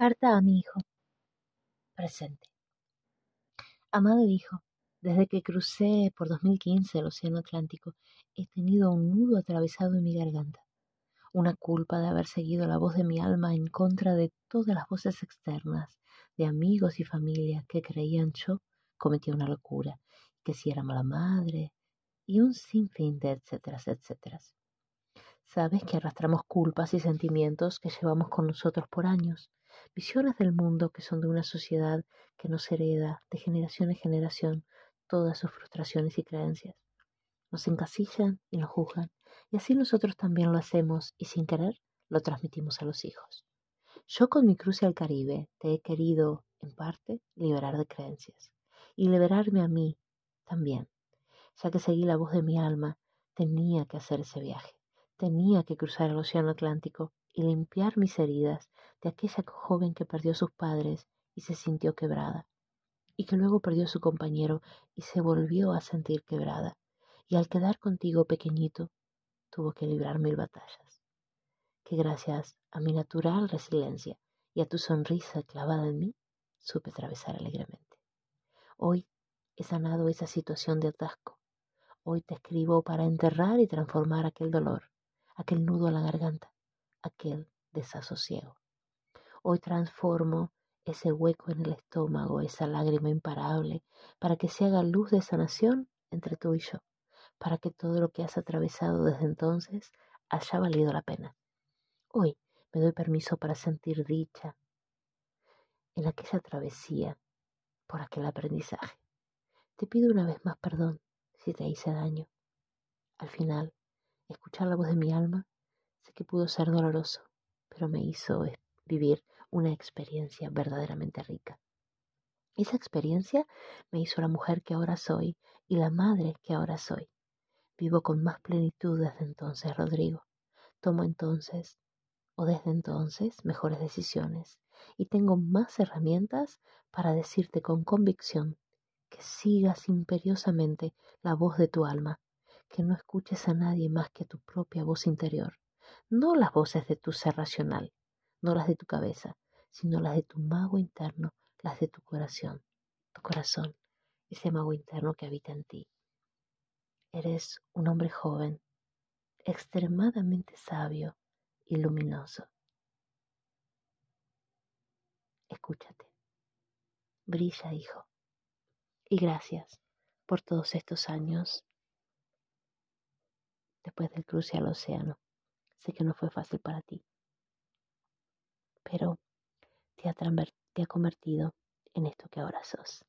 Carta a mi hijo. Presente. Amado hijo, desde que crucé por 2015 el Océano Atlántico, he tenido un nudo atravesado en mi garganta, una culpa de haber seguido la voz de mi alma en contra de todas las voces externas, de amigos y familia que creían yo cometía una locura, que si era mala madre, y un sinfín de etcétera, etcétera. Sabes que arrastramos culpas y sentimientos que llevamos con nosotros por años, visiones del mundo que son de una sociedad que nos hereda de generación en generación todas sus frustraciones y creencias. Nos encasillan y nos juzgan, y así nosotros también lo hacemos y sin querer lo transmitimos a los hijos. Yo con mi cruce al Caribe te he querido, en parte, liberar de creencias y liberarme a mí también, ya que seguí la voz de mi alma, tenía que hacer ese viaje, tenía que cruzar el Océano Atlántico y limpiar mis heridas de aquella joven que perdió sus padres y se sintió quebrada, y que luego perdió su compañero y se volvió a sentir quebrada, y al quedar contigo pequeñito, tuvo que librar mil batallas, que gracias a mi natural resiliencia y a tu sonrisa clavada en mí, supe atravesar alegremente. Hoy he sanado esa situación de atasco. Hoy te escribo para enterrar y transformar aquel dolor, aquel nudo a la garganta, aquel desasosiego. Hoy transformo ese hueco en el estómago, esa lágrima imparable, para que se haga luz de sanación entre tú y yo, para que todo lo que has atravesado desde entonces haya valido la pena. Hoy me doy permiso para sentir dicha en aquella travesía, por aquel aprendizaje. Te pido una vez más perdón si te hice daño. Al final, escuchar la voz de mi alma sé que pudo ser doloroso, pero me hizo vivir una experiencia verdaderamente rica. Esa experiencia me hizo la mujer que ahora soy y la madre que ahora soy. Vivo con más plenitud desde entonces, Rodrigo. Tomo entonces, o desde entonces, mejores decisiones y tengo más herramientas para decirte con convicción que sigas imperiosamente la voz de tu alma, que no escuches a nadie más que tu propia voz interior, no las voces de tu ser racional, no las de tu cabeza, sino las de tu mago interno, las de tu corazón, tu corazón, ese mago interno que habita en ti. Eres un hombre joven, extremadamente sabio y luminoso. Escúchate. Brilla, hijo. Y gracias por todos estos años después del cruce al océano. Sé que no fue fácil para ti pero te ha, convertido en esto que ahora sos.